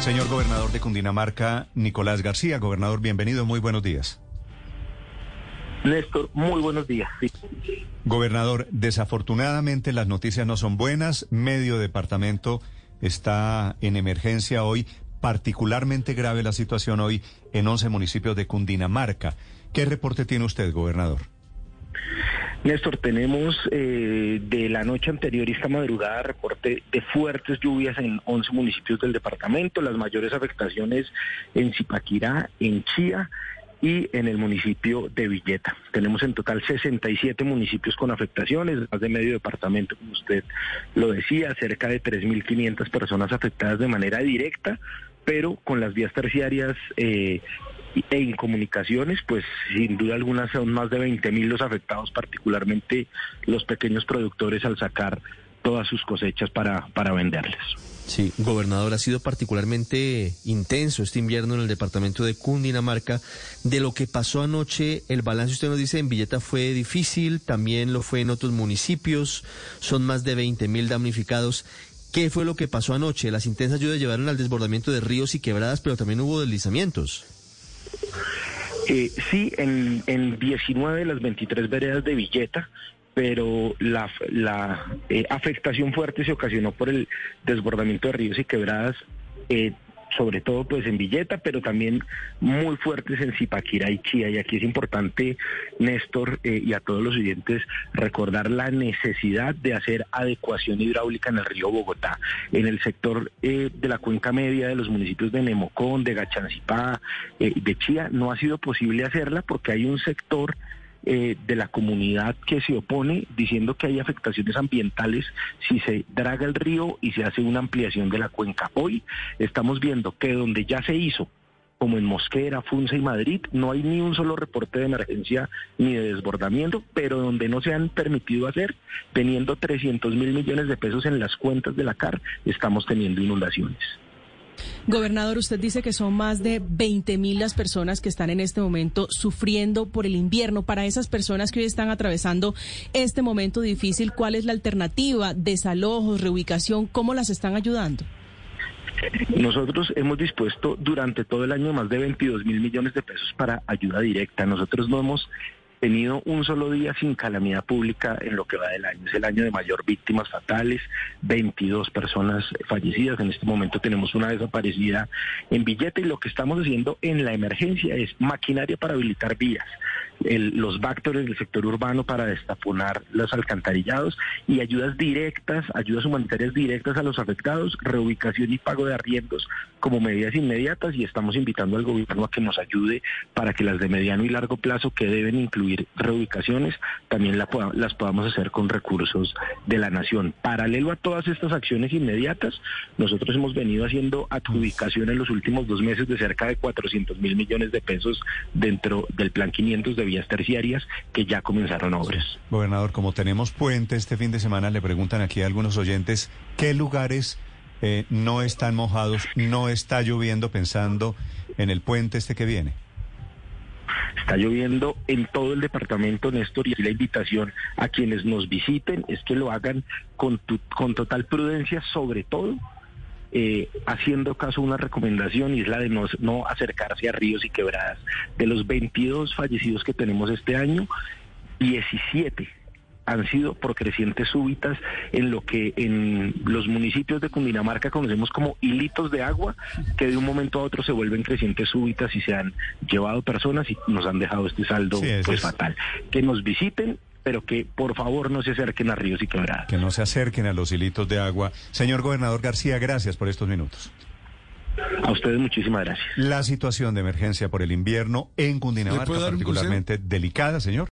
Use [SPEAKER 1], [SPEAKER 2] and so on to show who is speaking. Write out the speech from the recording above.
[SPEAKER 1] Señor gobernador de Cundinamarca, Nicolás García. Gobernador, bienvenido, muy buenos días.
[SPEAKER 2] Néstor, muy buenos días. Sí.
[SPEAKER 1] Gobernador, desafortunadamente las noticias no son buenas. Medio departamento está en emergencia hoy. Particularmente grave la situación hoy en 11 municipios de Cundinamarca. ¿Qué reporte tiene usted, gobernador?
[SPEAKER 2] Néstor, tenemos eh, de la noche anterior y esta madrugada reporte de fuertes lluvias en 11 municipios del departamento, las mayores afectaciones en Zipaquirá, en Chía y en el municipio de Villeta. Tenemos en total 67 municipios con afectaciones, más de medio departamento, como usted lo decía, cerca de 3.500 personas afectadas de manera directa, pero con las vías terciarias eh, en comunicaciones, pues sin duda alguna son más de 20 mil los afectados, particularmente los pequeños productores al sacar todas sus cosechas para, para venderles.
[SPEAKER 3] Sí, gobernador, ha sido particularmente intenso este invierno en el departamento de Cundinamarca. De lo que pasó anoche, el balance, usted nos dice, en Villeta fue difícil, también lo fue en otros municipios, son más de 20 mil damnificados. ¿Qué fue lo que pasó anoche? Las intensas lluvias llevaron al desbordamiento de ríos y quebradas, pero también hubo deslizamientos.
[SPEAKER 2] Eh, sí, en, en 19 de las 23 veredas de Villeta, pero la, eh, afectación fuerte se ocasionó por el desbordamiento de ríos y quebradas. Eh, sobre todo pues en Villeta, pero también muy fuertes en Zipaquirá y Chía. Y aquí es importante, Néstor, eh, y a todos los oyentes, recordar la necesidad de hacer adecuación hidráulica en el río Bogotá. En el sector eh, de la cuenca media de los municipios de Nemocón, de Gachancipá, eh, de Chía, no ha sido posible hacerla porque hay un sector eh, de la comunidad que se opone diciendo que hay afectaciones ambientales si se draga el río y se hace una ampliación de la cuenca. Hoy estamos viendo que donde ya se hizo, como en Mosquera, Funza y Madrid, no hay ni un solo reporte de emergencia ni de desbordamiento, pero donde no se han permitido hacer, teniendo 300 mil millones de pesos en las cuentas de la CAR, estamos teniendo inundaciones.
[SPEAKER 4] Gobernador, usted dice que son más de 20 mil las personas que están en este momento sufriendo por el invierno. Para esas personas que hoy están atravesando este momento difícil, ¿cuál es la alternativa? ¿Desalojos, reubicación? ¿Cómo las están ayudando?
[SPEAKER 2] Nosotros hemos dispuesto durante todo el año más de 22 mil millones de pesos para ayuda directa. Nosotros no hemos tenido un solo día sin calamidad pública en lo que va del año. Es el año de mayor víctimas fatales, 22 personas fallecidas. En este momento tenemos una desaparecida en billete y lo que estamos haciendo en la emergencia es maquinaria para habilitar vías los vectores del sector urbano para destaponar los alcantarillados y ayudas directas, ayudas humanitarias directas a los afectados, reubicación y pago de arriendos como medidas inmediatas y estamos invitando al gobierno a que nos ayude para que las de mediano y largo plazo que deben incluir reubicaciones también las podamos hacer con recursos de la nación. Paralelo a todas estas acciones inmediatas, nosotros hemos venido haciendo adjudicación en los últimos dos meses de cerca de 400 mil millones de pesos dentro del plan 500 de vías terciarias que ya comenzaron obras.
[SPEAKER 1] Gobernador, como tenemos puente este fin de semana, le preguntan aquí a algunos oyentes qué lugares eh, no están mojados, no está lloviendo pensando en el puente este que viene.
[SPEAKER 2] Está lloviendo en todo el departamento, Néstor, y la invitación a quienes nos visiten es que lo hagan con, con total prudencia, sobre todo eh, haciendo caso a una recomendación y es la de no, no acercarse a ríos y quebradas. De los 22 fallecidos que tenemos este año, 17 han sido por crecientes súbitas en lo que en los municipios de Cundinamarca conocemos como hilitos de agua, que de un momento a otro se vuelven crecientes súbitas y se han llevado personas y nos han dejado este saldo pues fatal. Que nos visiten pero que por favor no se acerquen a ríos y quebradas.
[SPEAKER 1] Que no se acerquen a los hilitos de agua. Señor gobernador García, gracias por estos minutos.
[SPEAKER 2] A ustedes muchísimas gracias.
[SPEAKER 1] La situación de emergencia por el invierno en Cundinamarca particularmente delicada, señor.